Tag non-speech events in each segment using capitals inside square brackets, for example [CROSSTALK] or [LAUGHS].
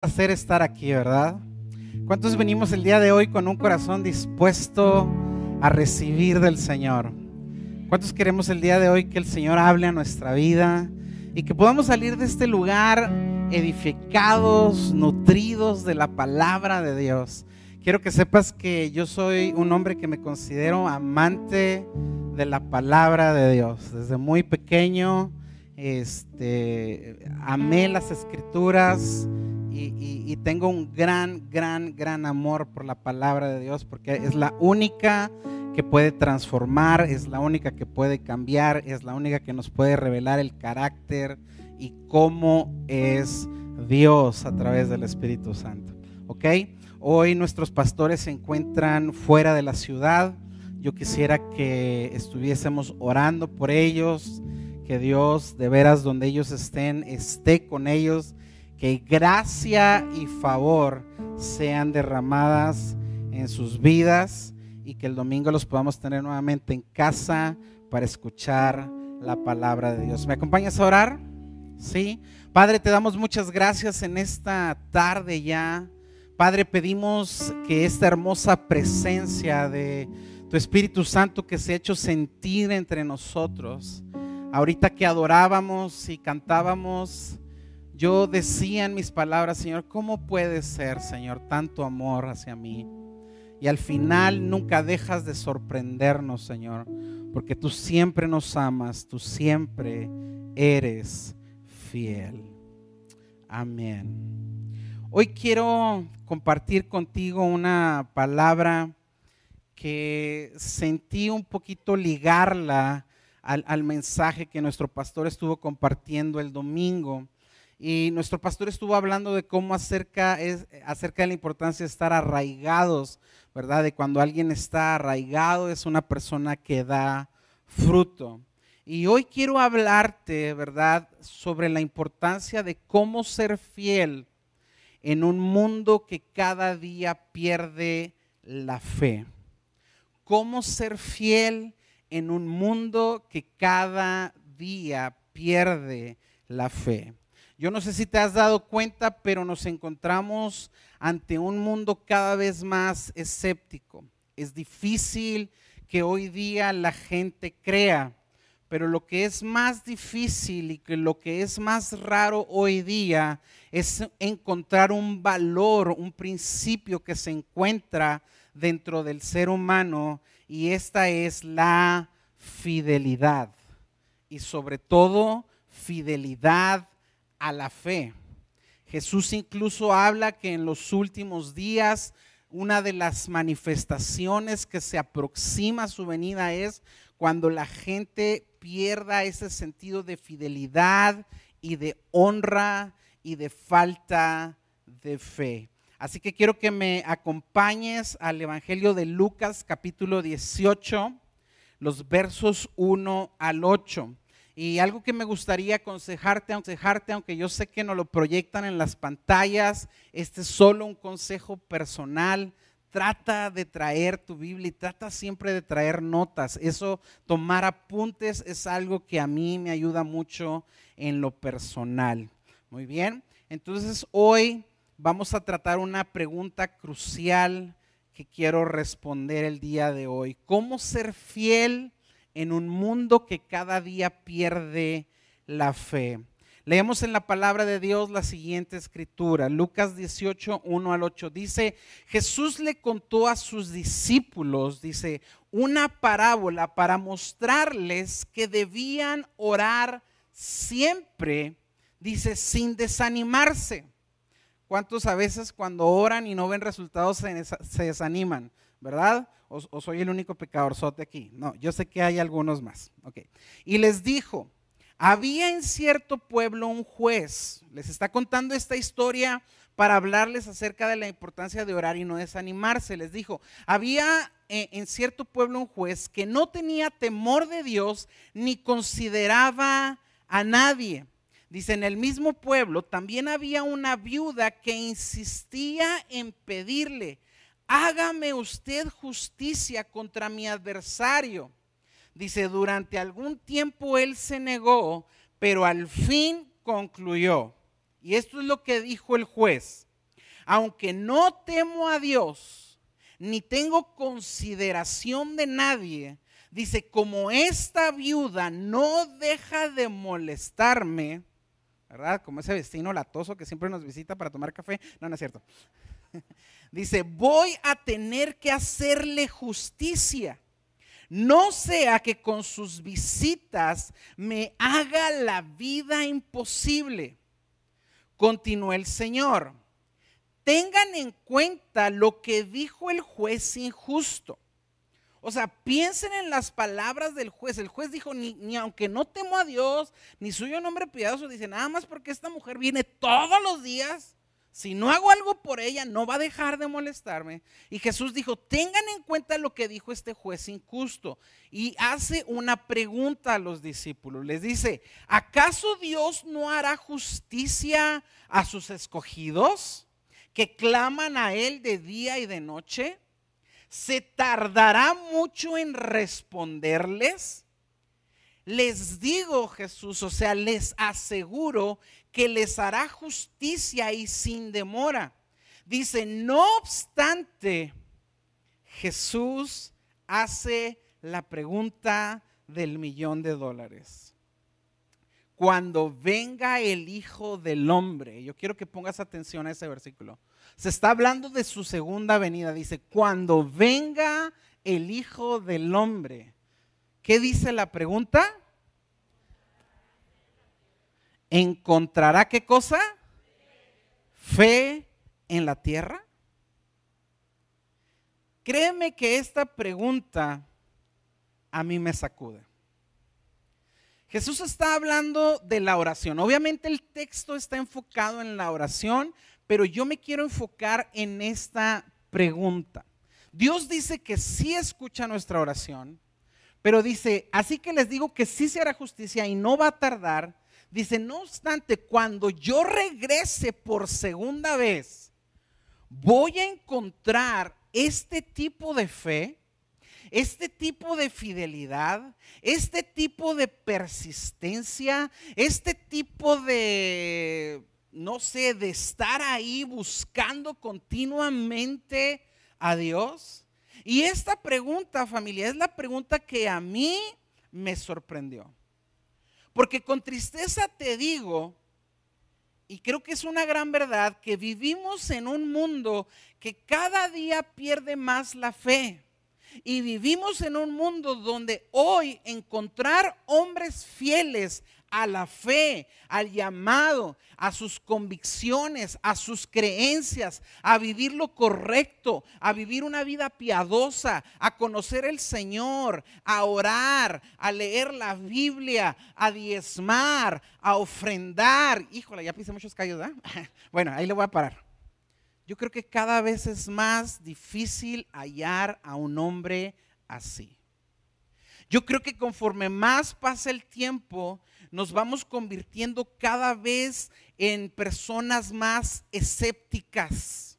placer estar aquí, ¿verdad? ¿Cuántos venimos el día de hoy con un corazón dispuesto a recibir del Señor? ¿Cuántos queremos el día de hoy que el Señor hable a nuestra vida y que podamos salir de este lugar edificados, nutridos de la palabra de Dios? Quiero que sepas que yo soy un hombre que me considero amante de la palabra de Dios. Desde muy pequeño, este, amé las escrituras y, tengo un gran, gran, gran amor por la palabra de Dios porque es la única que puede transformar, es la única que puede cambiar, es la única que nos puede revelar el carácter y cómo es Dios a través del Espíritu Santo. ¿Ok? Hoy nuestros pastores se encuentran fuera de la ciudad. Yo quisiera que estuviésemos orando por ellos, que Dios de veras donde ellos estén esté con ellos que gracia y favor sean derramadas en sus vidas y que el domingo los podamos tener nuevamente en casa para escuchar la palabra de Dios. ¿Me acompañas a orar? Sí. Padre, te damos muchas gracias en esta tarde ya. Padre, pedimos que esta hermosa presencia de tu Espíritu Santo que se ha hecho sentir entre nosotros, ahorita que adorábamos y cantábamos, yo decía en mis palabras, Señor, ¿cómo puede ser, Señor, tanto amor hacia mí? Y al final nunca dejas de sorprendernos, Señor, porque tú siempre nos amas, tú siempre eres fiel. Amén. Hoy quiero compartir contigo una palabra que sentí un poquito ligarla al, al mensaje que nuestro pastor estuvo compartiendo el domingo. Y nuestro pastor estuvo hablando de cómo acerca, es, acerca de la importancia de estar arraigados, ¿verdad? De cuando alguien está arraigado es una persona que da fruto. Y hoy quiero hablarte, ¿verdad?, sobre la importancia de cómo ser fiel en un mundo que cada día pierde la fe. Cómo ser fiel en un mundo que cada día pierde la fe. Yo no sé si te has dado cuenta, pero nos encontramos ante un mundo cada vez más escéptico. Es difícil que hoy día la gente crea, pero lo que es más difícil y que lo que es más raro hoy día es encontrar un valor, un principio que se encuentra dentro del ser humano y esta es la fidelidad. Y sobre todo, fidelidad a la fe. Jesús incluso habla que en los últimos días una de las manifestaciones que se aproxima a su venida es cuando la gente pierda ese sentido de fidelidad y de honra y de falta de fe. Así que quiero que me acompañes al Evangelio de Lucas capítulo 18, los versos 1 al 8. Y algo que me gustaría aconsejarte, aconsejarte, aunque yo sé que no lo proyectan en las pantallas, este es solo un consejo personal. Trata de traer tu Biblia y trata siempre de traer notas. Eso, tomar apuntes, es algo que a mí me ayuda mucho en lo personal. Muy bien, entonces hoy vamos a tratar una pregunta crucial que quiero responder el día de hoy. ¿Cómo ser fiel? En un mundo que cada día pierde la fe. Leemos en la palabra de Dios la siguiente escritura, Lucas 18, 1 al 8. Dice, Jesús le contó a sus discípulos, dice, una parábola para mostrarles que debían orar siempre, dice, sin desanimarse. ¿Cuántos a veces cuando oran y no ven resultados se, desaniman? ¿Verdad? O, soy el único pecadorzote aquí. No, yo sé que hay algunos más. Okay. Y les dijo, había en cierto pueblo un juez, les está contando esta historia para hablarles acerca de la importancia de orar y no desanimarse. Les dijo, había eh, en cierto pueblo un juez que no tenía temor de Dios ni consideraba a nadie. Dice, en el mismo pueblo también había una viuda que insistía en pedirle, hágame usted justicia contra mi adversario. Dice, durante algún tiempo él se negó, pero al fin concluyó. Y esto es lo que dijo el juez. aunque no temo a Dios, ni tengo consideración de nadie, dice, como esta viuda no deja de molestarme, ¿verdad? Como ese vecino latoso que siempre nos visita para tomar café. No, no es cierto. [LAUGHS] Dice, voy a tener que hacerle justicia. No sea que con sus visitas me haga la vida imposible. Continuó el Señor. Tengan en cuenta lo que dijo el juez injusto. O sea, piensen en las palabras del juez. El juez dijo, ni, aunque no temo a Dios, ni soy un hombre piadoso, dice, nada más porque esta mujer viene todos los días, si no hago algo por ella, no va a dejar de molestarme. Y Jesús dijo, tengan en cuenta lo que dijo este juez injusto. Y hace una pregunta a los discípulos. Les dice, ¿acaso Dios no hará justicia a sus escogidos que claman a Él de día y de noche? ¿Se tardará mucho en responderles? Les digo Jesús, o sea, les aseguro que les hará justicia y sin demora. Dice, no obstante, Jesús hace la pregunta del millón de dólares. Cuando venga el Hijo del Hombre, yo quiero que pongas atención a ese versículo. Se está hablando de su segunda venida. Dice, cuando venga el Hijo del Hombre. ¿Qué dice la pregunta? ¿Encontrará qué cosa? Fe en la tierra. Créeme que esta pregunta a mí me sacude. Jesús está hablando de la oración. Obviamente el texto está enfocado en la oración, pero yo me quiero enfocar en esta pregunta. Dios dice que sí escucha nuestra oración, pero dice, así que les digo que sí se hará justicia y no va a tardar. Dice, no obstante, cuando yo regrese por segunda vez, voy a encontrar este tipo de fe, este tipo de fidelidad, este tipo de persistencia, este tipo de no sé, de estar ahí buscando continuamente a Dios? Y esta pregunta, familia, es la pregunta que a mí me sorprendió. Porque con tristeza te digo, y creo que es una gran verdad, que vivimos en un mundo que cada día pierde más la fe. Y vivimos en un mundo donde hoy encontrar hombres fieles a la fe, al llamado, a sus convicciones, a sus creencias, a vivir lo correcto, a vivir una vida piadosa, a conocer el Señor, a orar, a leer la Biblia, a diezmar, a ofrendar. Híjole, ya pise muchos callos, ¿verdad? [LAUGHS] Bueno, ahí le voy a parar. Yo creo que cada vez es más difícil hallar a un hombre así. Yo creo que conforme más pasa el tiempo, nos vamos convirtiendo cada vez en personas más escépticas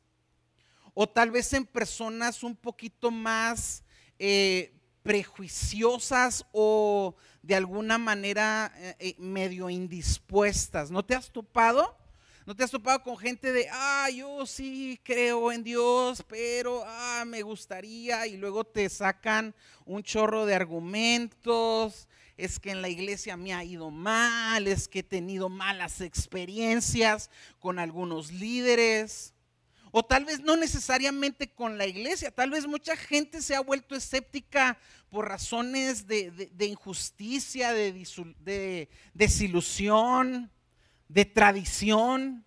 o tal vez en personas un poquito más eh, prejuiciosas o de alguna manera eh, eh, medio indispuestas. ¿No te has topado? ¿No te has topado con gente de, ah, yo sí creo en Dios, pero, ah, me gustaría, y luego te sacan un chorro de argumentos es que en la iglesia me ha ido mal, es que he tenido malas experiencias con algunos líderes. O tal vez no necesariamente con la iglesia, tal vez mucha gente se ha vuelto escéptica por razones de, injusticia, de desilusión, de tradición.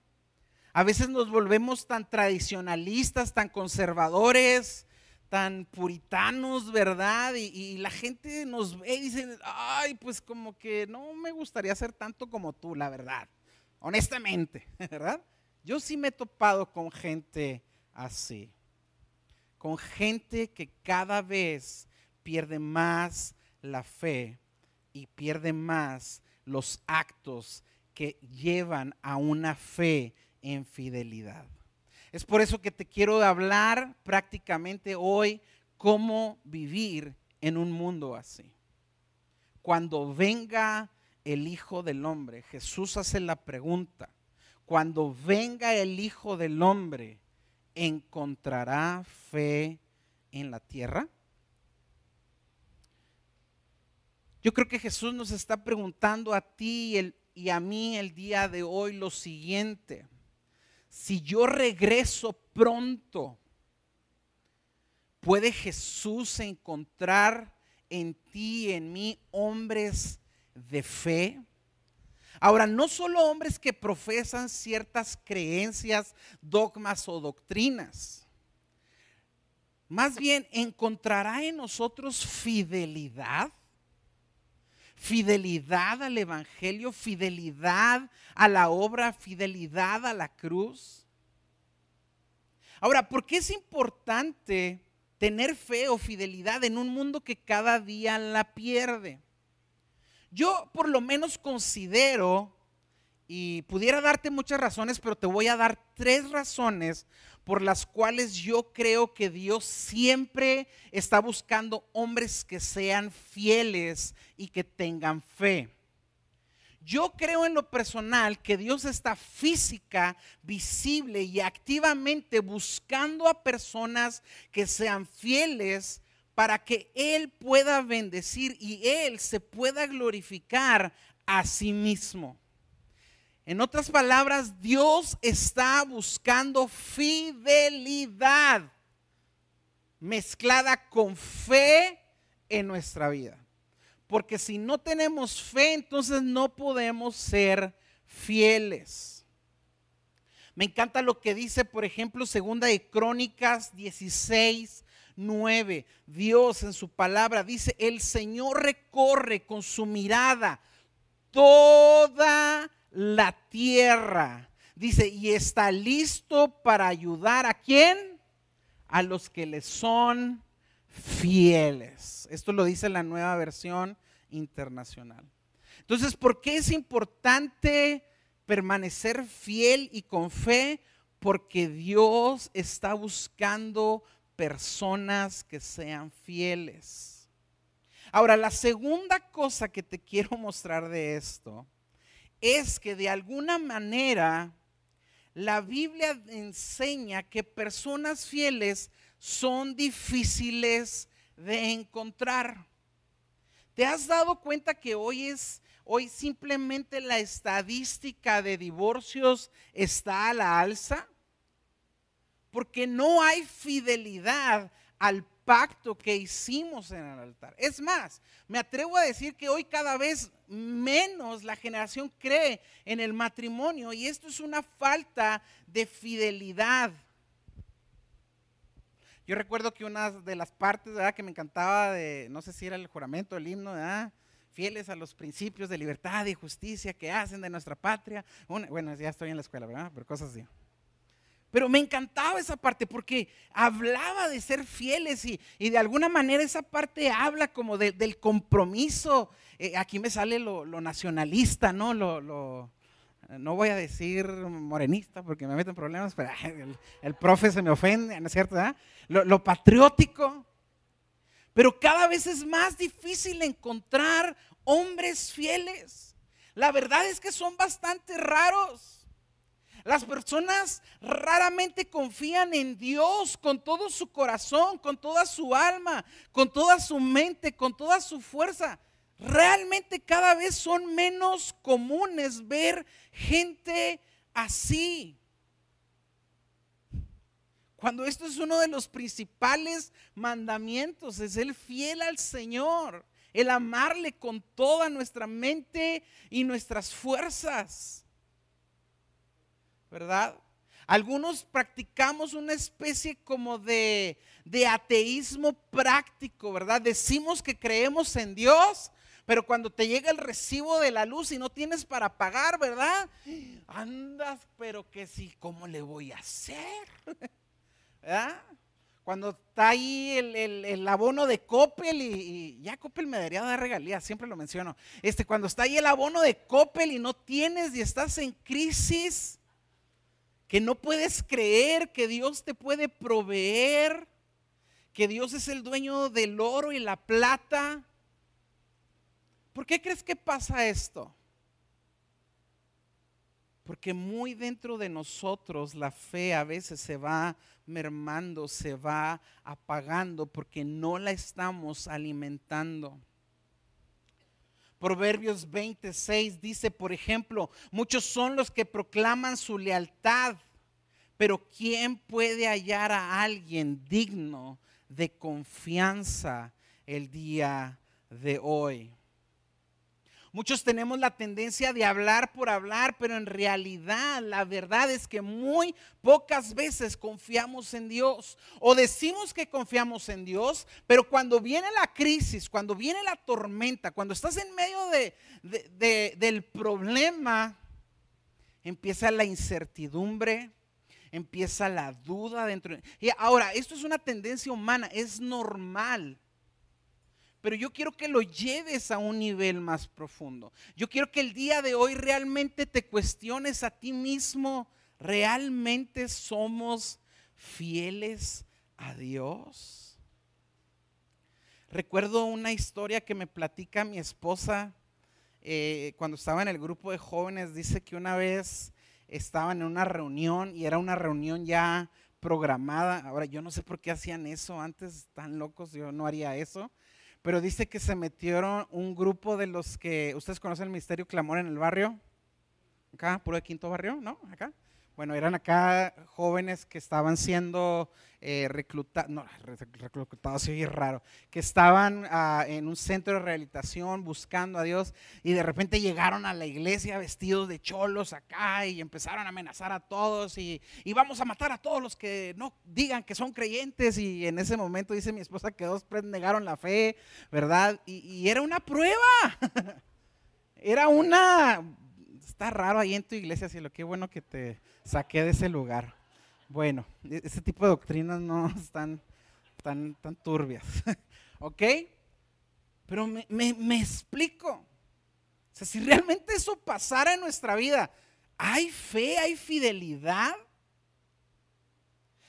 A veces nos volvemos tan tradicionalistas, tan conservadores, tan puritanos, ¿verdad? Y, la gente nos ve y dice, ay, pues como que no me gustaría ser tanto como tú, la verdad, honestamente, [LAUGHS] ¿verdad? Yo sí me he topado con gente así, con gente que cada vez pierde más la fe y pierde más los actos que llevan a una fe en fidelidad. Es por eso que te quiero hablar prácticamente hoy cómo vivir en un mundo así. Cuando venga el Hijo del Hombre, Jesús hace la pregunta, cuando venga el Hijo del Hombre, ¿encontrará fe en la tierra? Yo creo que Jesús nos está preguntando a ti y, a mí el día de hoy lo siguiente. Si yo regreso pronto, ¿puede Jesús encontrar en ti y en mí hombres de fe? Ahora, no solo hombres que profesan ciertas creencias, dogmas o doctrinas. Más bien, ¿encontrará en nosotros fidelidad? Fidelidad al Evangelio, fidelidad a la obra, fidelidad a la cruz. Ahora, ¿por qué es importante tener fe o fidelidad en un mundo que cada día la pierde? Yo por lo menos considero, y pudiera darte muchas razones, pero te voy a dar tres razones por las cuales yo creo que Dios siempre está buscando hombres que sean fieles y que tengan fe. Yo creo en lo personal que Dios está física, visible y activamente buscando a personas que sean fieles para que Él pueda bendecir y Él se pueda glorificar a sí mismo. En otras palabras, Dios está buscando fidelidad mezclada con fe en nuestra vida. Porque si no tenemos fe, entonces no podemos ser fieles. Me encanta lo que dice, por ejemplo, segunda de Crónicas 16, 9. Dios en su palabra dice, el Señor recorre con su mirada toda la tierra. Dice, y está listo para ayudar a quién? A los que le son fieles. Esto lo dice la nueva versión internacional. Entonces, ¿por qué es importante permanecer fiel y con fe? Porque Dios está buscando personas que sean fieles. Ahora, la segunda cosa que te quiero mostrar de esto es que de alguna manera la Biblia enseña que personas fieles son difíciles de encontrar. ¿Te has dado cuenta que hoy es hoy simplemente la estadística de divorcios está a la alza? Porque no hay fidelidad al pacto que hicimos en el altar. Es más, me atrevo a decir que hoy cada vez menos la generación cree en el matrimonio y esto es una falta de fidelidad. Yo recuerdo que una de las partes que me encantaba de, no sé si era el juramento, el himno, fieles a los principios de libertad y justicia que hacen de nuestra patria. bueno, ya estoy en la escuela, ¿verdad? Pero cosas así. Pero me encantaba esa parte porque hablaba de ser fieles y, de alguna manera esa parte habla como del compromiso. Eh, aquí me sale lo, nacionalista, ¿no? Lo, no voy a decir morenista porque me meten problemas, pero el, profe se me ofende, ¿no es cierto? Lo, lo patriótico. Pero cada vez es más difícil encontrar hombres fieles. La verdad es que son bastante raros. Las personas raramente confían en Dios con todo su corazón, con toda su alma, con toda su mente, con toda su fuerza. Realmente cada vez son menos comunes ver gente así. Cuando esto es uno de los principales mandamientos, es el fiel al Señor, el amarle con toda nuestra mente y nuestras fuerzas. ¿Verdad? Algunos practicamos una especie como de, ateísmo práctico, ¿verdad? Decimos que creemos en Dios, pero cuando te llega el recibo de la luz y no tienes para pagar, ¿verdad? Andas, pero que sí, ¿cómo le voy a hacer? [LAUGHS] ¿Verdad? Cuando está ahí el, abono de Coppel y, ya Coppel me debería dar regalías, siempre lo menciono. Este, cuando está ahí el abono de Coppel y no tienes y estás en crisis, que no puedes creer que Dios te puede proveer, que Dios es el dueño del oro y la plata. ¿Por qué crees que pasa esto? Porque muy dentro de nosotros la fe a veces se va mermando, se va apagando porque no la estamos alimentando. Proverbios 26 dice, por ejemplo, muchos son los que proclaman su lealtad, pero ¿quién puede hallar a alguien digno de confianza el día de hoy? Muchos tenemos la tendencia de hablar por hablar, pero en realidad la verdad es que muy pocas veces confiamos en Dios. O decimos que confiamos en Dios, pero cuando viene la crisis, cuando viene la tormenta, cuando estás en medio de, del problema, empieza la incertidumbre, empieza la duda dentro. Y ahora, esto es una tendencia humana, es normal pero yo quiero que lo lleves a un nivel más profundo. Yo quiero que el día de hoy realmente te cuestiones a ti mismo, ¿realmente somos fieles a Dios? Recuerdo una historia que me platica mi esposa eh, cuando estaba en el grupo de jóvenes. Dice que una vez estaban en una reunión y era una reunión ya programada. Ahora yo no sé por qué hacían eso antes, tan locos, yo no haría eso pero dice que se metieron un grupo de los que, ¿ustedes conocen el Ministerio Clamor en el barrio? Acá, puro de quinto barrio, ¿no? Acá. Bueno, eran acá jóvenes que estaban siendo eh, reclutados, no, reclutados, sí, raro, que estaban ah, en un centro de rehabilitación buscando a Dios y de repente llegaron a la iglesia vestidos de cholos acá y empezaron a amenazar a todos y, y vamos a matar a todos los que no digan que son creyentes y en ese momento dice mi esposa que dos negaron la fe, ¿verdad? y, y era una prueba, [LAUGHS] era una está raro ahí en tu iglesia, lo qué bueno que te saqué de ese lugar. Bueno, e-, ese tipo de doctrinas no [LAUGHS] están tan, tan turbias. [LAUGHS] ¿Ok? Pero me, me explico. O sea, si realmente eso pasara en nuestra vida, ¿hay fe, hay fidelidad?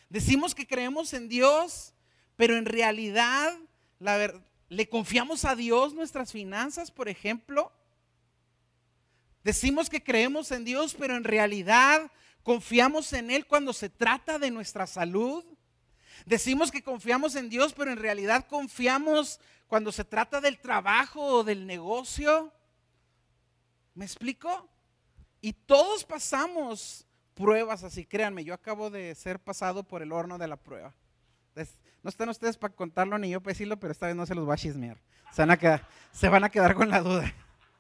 Decimos que creemos en Dios, pero en realidad la le confiamos a Dios nuestras finanzas, por ejemplo. Decimos que creemos en Dios, pero en realidad confiamos en Él cuando se trata de nuestra salud. Decimos que confiamos en Dios, pero en realidad confiamos cuando se trata del trabajo o del negocio. ¿Me explico? Y todos pasamos pruebas así, créanme, yo acabo de ser pasado por el horno de la prueba. No están ustedes para contarlo ni yo para decirlo, pero esta vez no se los va a chismear. Se van a quedar, se van a quedar con la duda.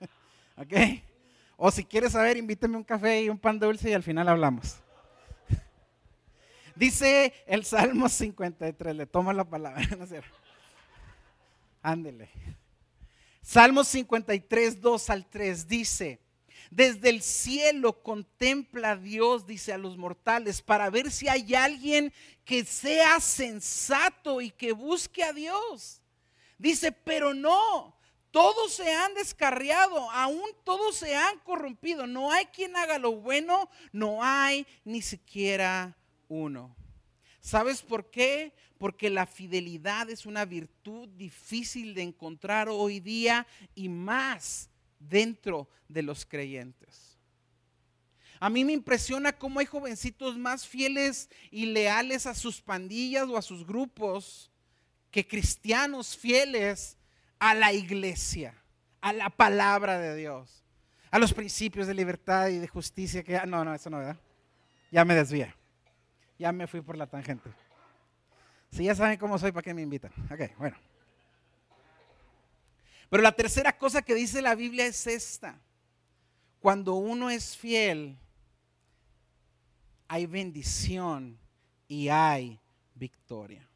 [LAUGHS] ¿Ok? O si quieres saber, invíteme un café y un pan dulce y al final hablamos. [LAUGHS] Dice el Salmo 53, le tomo la palabra. [LAUGHS] Ándele. Salmo 53, 2 al 3 dice, desde el cielo contempla Dios, dice a los mortales, para ver si hay alguien que sea sensato y que busque a Dios. Dice, pero no, todos se han descarriado, aún todos se han corrompido. No hay quien haga lo bueno, no hay ni siquiera uno. ¿Sabes por qué? Porque la fidelidad es una virtud difícil de encontrar hoy día y más dentro de los creyentes. A mí me impresiona cómo hay jovencitos más fieles y leales a sus pandillas o a sus grupos que cristianos fieles a la iglesia, a la palabra de Dios, a los principios de libertad y de justicia que no, no, eso no, ¿verdad? Ya me desvía. Ya me fui por la tangente. Si ya saben cómo soy, ¿para qué me invitan? Ok, bueno. Pero la tercera cosa que dice la Biblia es esta. Cuando uno es fiel, hay bendición y hay victoria.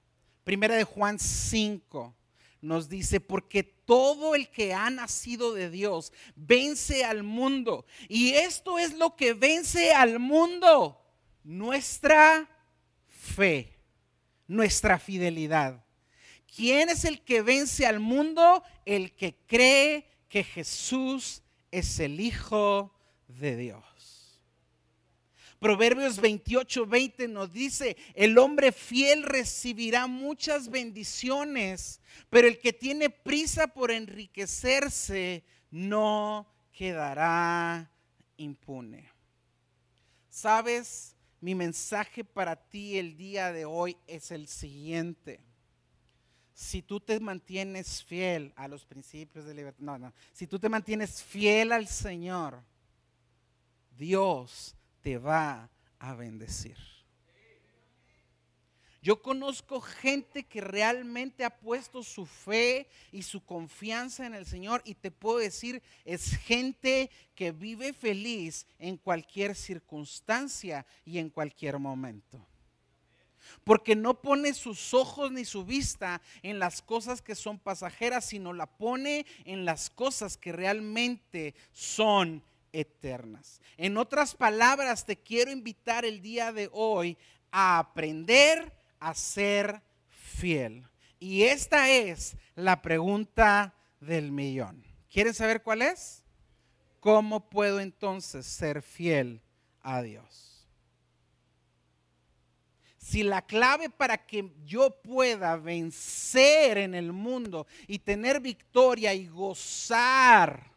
Primera de Juan 5, nos dice, porque todo el que ha nacido de Dios vence al mundo. Y esto es lo que vence al mundo, nuestra fe, nuestra fidelidad. ¿Quién es el que vence al mundo? El que cree que Jesús es el Hijo de Dios. Proverbios 28, 20 nos dice, el hombre fiel recibirá muchas bendiciones, pero el que tiene prisa por enriquecerse no quedará impune. Sabes, mi mensaje para ti el día de hoy es el siguiente. Si tú te mantienes fiel a los principios de libertad, no, no, si tú te mantienes fiel al Señor, Dios te va a bendecir. Yo conozco gente que realmente ha puesto su fe y su confianza en el Señor y te puedo decir, es gente que vive feliz en cualquier circunstancia y en cualquier momento. Porque no pone sus ojos ni su vista en las cosas que son pasajeras, sino la pone en las cosas que realmente son eternas. En otras palabras, te quiero invitar el día de hoy a aprender a ser fiel. Y esta es la pregunta del millón. ¿Quieren saber cuál es? ¿Cómo puedo entonces ser fiel a Dios? Si la clave para que yo pueda vencer en el mundo y tener victoria y gozar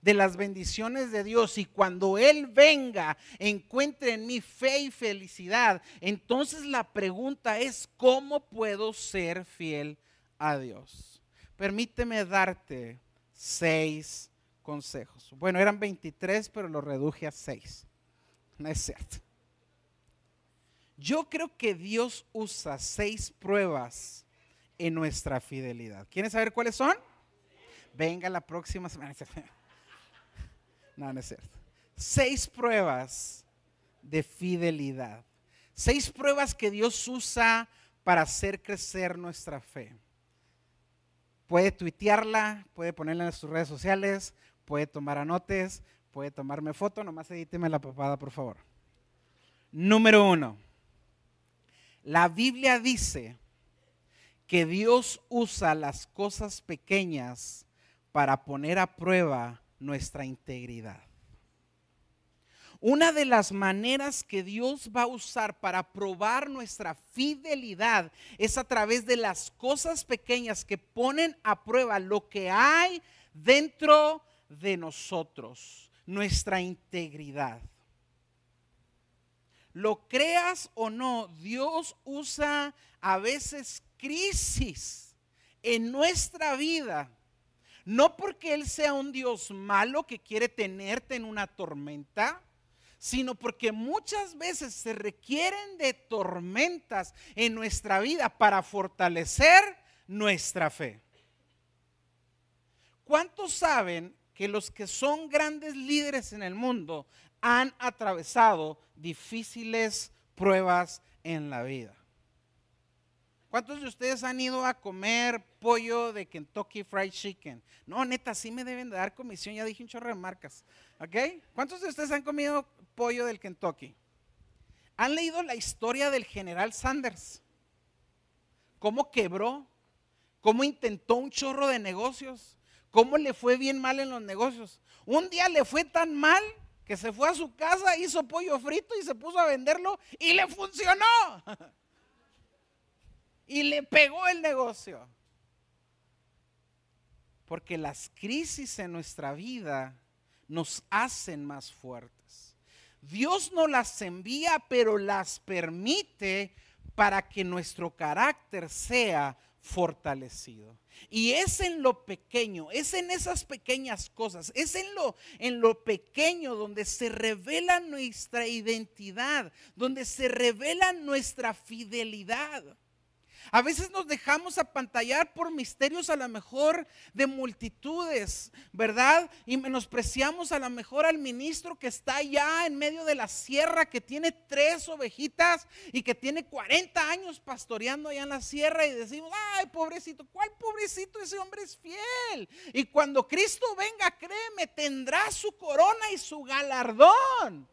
de las bendiciones de Dios y cuando Él venga encuentre en mí fe y felicidad, entonces la pregunta es, ¿cómo puedo ser fiel a Dios? Permíteme darte seis consejos. Bueno, eran 23, pero lo reduje a seis. No es cierto. Yo creo que Dios usa seis pruebas en nuestra fidelidad. ¿Quieren saber cuáles son? Venga la próxima semana. No, no es cierto. Seis pruebas de fidelidad. Seis pruebas que Dios usa para hacer crecer nuestra fe. Puede tuitearla, puede ponerla en sus redes sociales, puede tomar anotes, puede tomarme foto, nomás edíteme la papada, por favor. Número uno, la Biblia dice que Dios usa las cosas pequeñas para poner a prueba nuestra integridad. Una de las maneras que Dios va a usar para probar nuestra fidelidad es a través de las cosas pequeñas que ponen a prueba lo que hay dentro de nosotros, nuestra integridad. Lo creas o no, Dios usa a veces crisis en nuestra vida no porque Él sea un Dios malo que quiere tenerte en una tormenta, sino porque muchas veces se requieren de tormentas en nuestra vida para fortalecer nuestra fe. ¿Cuántos saben que los que son grandes líderes en el mundo han atravesado difíciles pruebas en la vida? ¿Cuántos de ustedes han ido a comer pollo de Kentucky Fried Chicken? No, neta, sí me deben de dar comisión, ya dije un chorro de marcas. ¿Ok? ¿Cuántos de ustedes han comido pollo del Kentucky? ¿Han leído la historia del general Sanders? ¿Cómo quebró? ¿Cómo intentó un chorro de negocios? ¿Cómo le fue bien mal en los negocios? Un día le fue tan mal que se fue a su casa, hizo pollo frito y se puso a venderlo y le funcionó. [LAUGHS] y le pegó el negocio. Porque las crisis en nuestra vida nos hacen más fuertes. Dios no las envía, pero las permite para que nuestro carácter sea fortalecido. Y es en lo pequeño, es en esas pequeñas cosas, es en lo, en lo pequeño donde se revela nuestra identidad, donde se revela nuestra fidelidad. A veces nos dejamos apantallar por misterios a lo mejor de multitudes, ¿verdad? Y menospreciamos a lo mejor al ministro que está allá en medio de la sierra, que tiene tres ovejitas y que tiene 40 años pastoreando allá en la sierra y decimos, ay, pobrecito, ¿cuál pobrecito? Ese hombre es fiel. Y cuando Cristo venga, créeme, tendrá su corona y su galardón.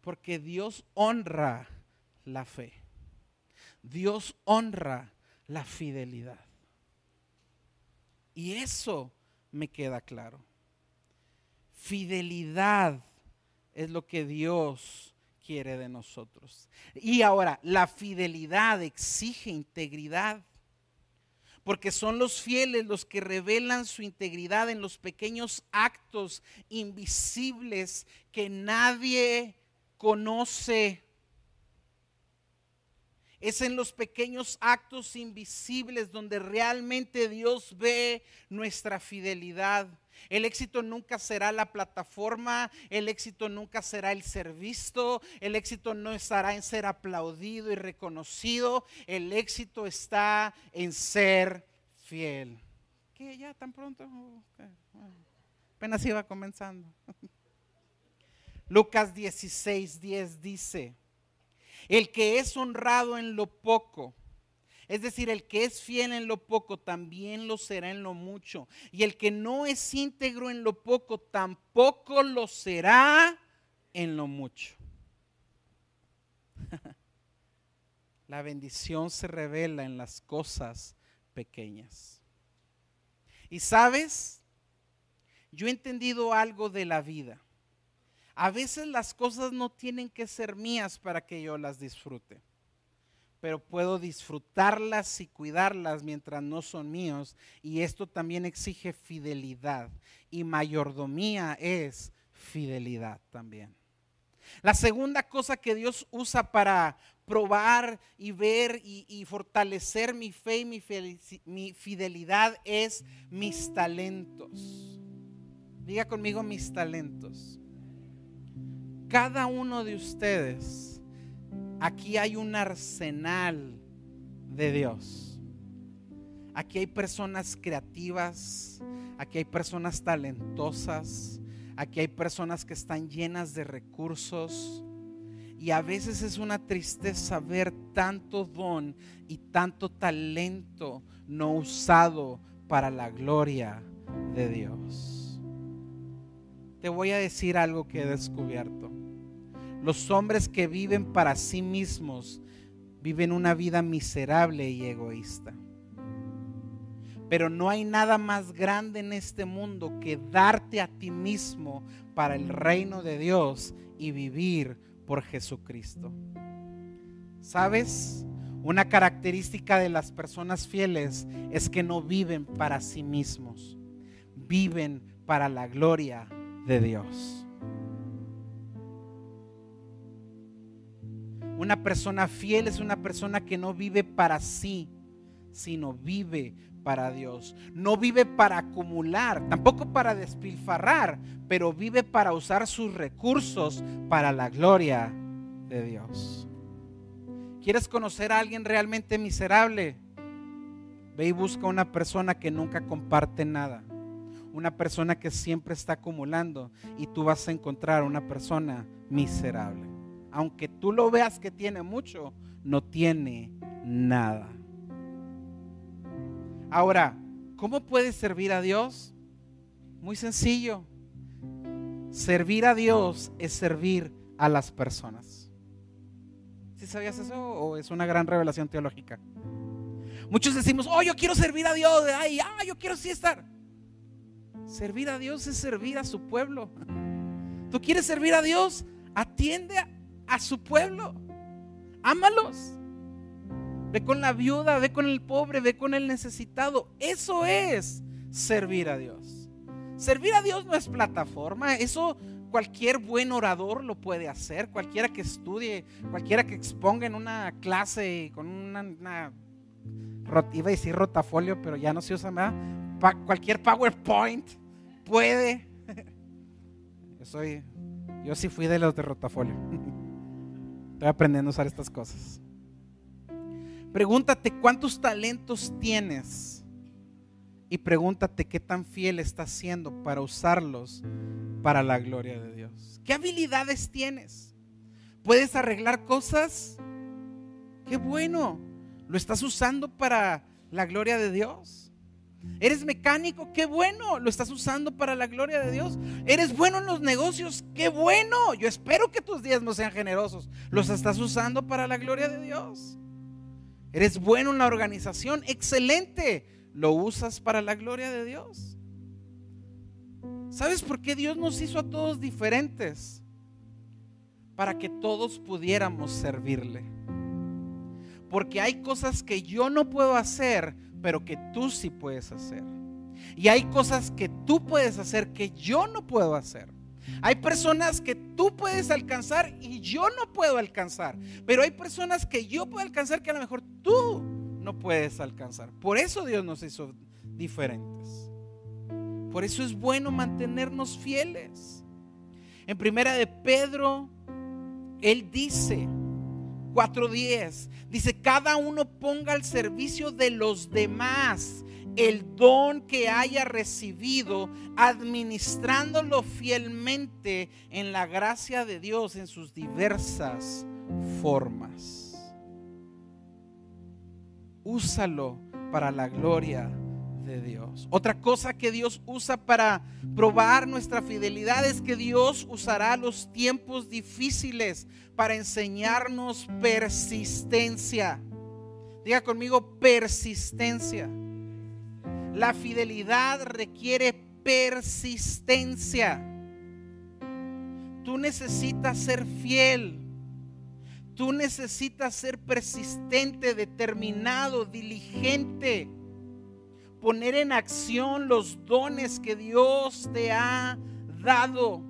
Porque Dios honra la fe. Dios honra la fidelidad. Y eso me queda claro. Fidelidad es lo que Dios quiere de nosotros. Y ahora, la fidelidad exige integridad. porque son los fieles los que revelan su integridad en los pequeños actos invisibles que nadie conoce. Es en los pequeños actos invisibles donde realmente Dios ve nuestra fidelidad. El éxito nunca será la plataforma, el éxito nunca será el ser visto, el éxito no estará en ser aplaudido y reconocido, el éxito está en ser fiel. ¿Qué ya tan pronto? Apenas iba comenzando. [LAUGHS] Lucas 16, 10 dice, el que es honrado en lo poco, es decir, el que es fiel en lo poco, también lo será en lo mucho. Y el que no es íntegro en lo poco, tampoco lo será en lo mucho. [LAUGHS] La bendición se revela en las cosas pequeñas. Y sabes, yo he entendido algo de la vida. A veces las cosas no tienen que ser mías para que yo las disfrute, pero puedo disfrutarlas y cuidarlas mientras no son míos. Y esto también exige fidelidad. Y mayordomía es fidelidad también. La segunda cosa que Dios usa para probar y ver y, fortalecer mi fe y mi, fidelidad es mis talentos. Diga conmigo mis talentos cada uno de ustedes, aquí hay un arsenal de Dios. Aquí hay personas creativas, aquí hay personas talentosas, aquí hay personas que están llenas de recursos. Y a veces es una tristeza ver tanto don y tanto talento no usado para la gloria de Dios. Te voy a decir algo que he descubierto. Los hombres que viven para sí mismos viven una vida miserable y egoísta. Pero no hay nada más grande en este mundo que darte a ti mismo para el reino de Dios y vivir por Jesucristo. ¿Sabes? Una característica de las personas fieles es que no viven para sí mismos, viven para la gloria de Dios. Una persona fiel es una persona que no vive para sí, sino vive para Dios. No vive para acumular, tampoco para despilfarrar, pero vive para usar sus recursos para la gloria de Dios. ¿Quieres conocer a alguien realmente miserable? Ve y busca una persona que nunca comparte nada. Una persona que siempre está acumulando y tú vas a encontrar una persona miserable aunque tú lo veas que tiene mucho, no tiene nada. Ahora, ¿cómo puedes servir a Dios? Muy sencillo. Servir a Dios es servir a las personas. ¿Sí sabías eso o es una gran revelación teológica? Muchos decimos, oh, yo quiero servir a Dios, ay, ah, yo quiero sí estar. Servir a Dios es servir a su pueblo. [LAUGHS] ¿Tú quieres servir a Dios? Atiende a su pueblo. Ámalos. Ve con la viuda, ve con el pobre, ve con el necesitado. Eso es servir a Dios. Servir a Dios no es plataforma. Eso cualquier buen orador lo puede hacer. Cualquiera que estudie, cualquiera que exponga en una clase con una, iba a rotafolio, pero ya no se usa más. cualquier PowerPoint puede. [LAUGHS] Yo soy, yo sí fui de los de rotafolio. Estoy aprendiendo a usar estas cosas. Pregúntate cuántos talentos tienes y pregúntate qué tan fiel estás siendo para usarlos para la gloria de Dios. ¿Qué habilidades tienes? ¿Puedes arreglar cosas? Qué bueno. ¿Lo estás usando para la gloria de Dios? Eres mecánico, qué bueno, lo estás usando para la gloria de Dios. Eres bueno en los negocios, qué bueno. Yo espero que tus días no sean generosos. Los estás usando para la gloria de Dios. Eres bueno en la organización, excelente. Lo usas para la gloria de Dios. ¿Sabes por qué Dios nos hizo a todos diferentes? Para que todos pudiéramos servirle. Porque hay cosas que yo no puedo hacer pero que tú sí puedes hacer. Y hay cosas que tú puedes hacer que yo no puedo hacer. Hay personas que tú puedes alcanzar y yo no puedo alcanzar. Pero hay personas que yo puedo alcanzar que a lo mejor tú no puedes alcanzar. Por eso Dios nos hizo diferentes. Por eso es bueno mantenernos fieles. En primera de Pedro, él dice, 4.10, dice, cada uno ponga al servicio de los demás el don que haya recibido, administrándolo fielmente en la gracia de Dios en sus diversas formas. Úsalo para la gloria de Dios. Otra cosa que Dios usa para probar nuestra fidelidad es que Dios usará los tiempos difíciles para enseñarnos persistencia. Diga conmigo persistencia. La fidelidad requiere persistencia. Tú necesitas ser fiel. Tú necesitas ser persistente, determinado, diligente. Poner en acción los dones que Dios te ha dado.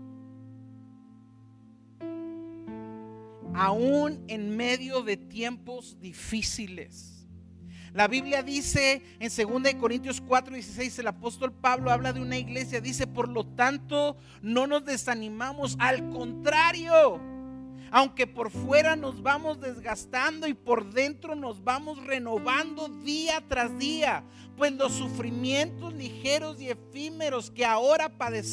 Aún en medio de tiempos difíciles. La Biblia dice en 2 Corintios 4, 16, el apóstol Pablo habla de una iglesia, dice, por lo tanto, no nos desanimamos, al contrario, aunque por fuera nos vamos desgastando y por dentro nos vamos renovando día tras día, pues los sufrimientos ligeros y efímeros que ahora padecemos,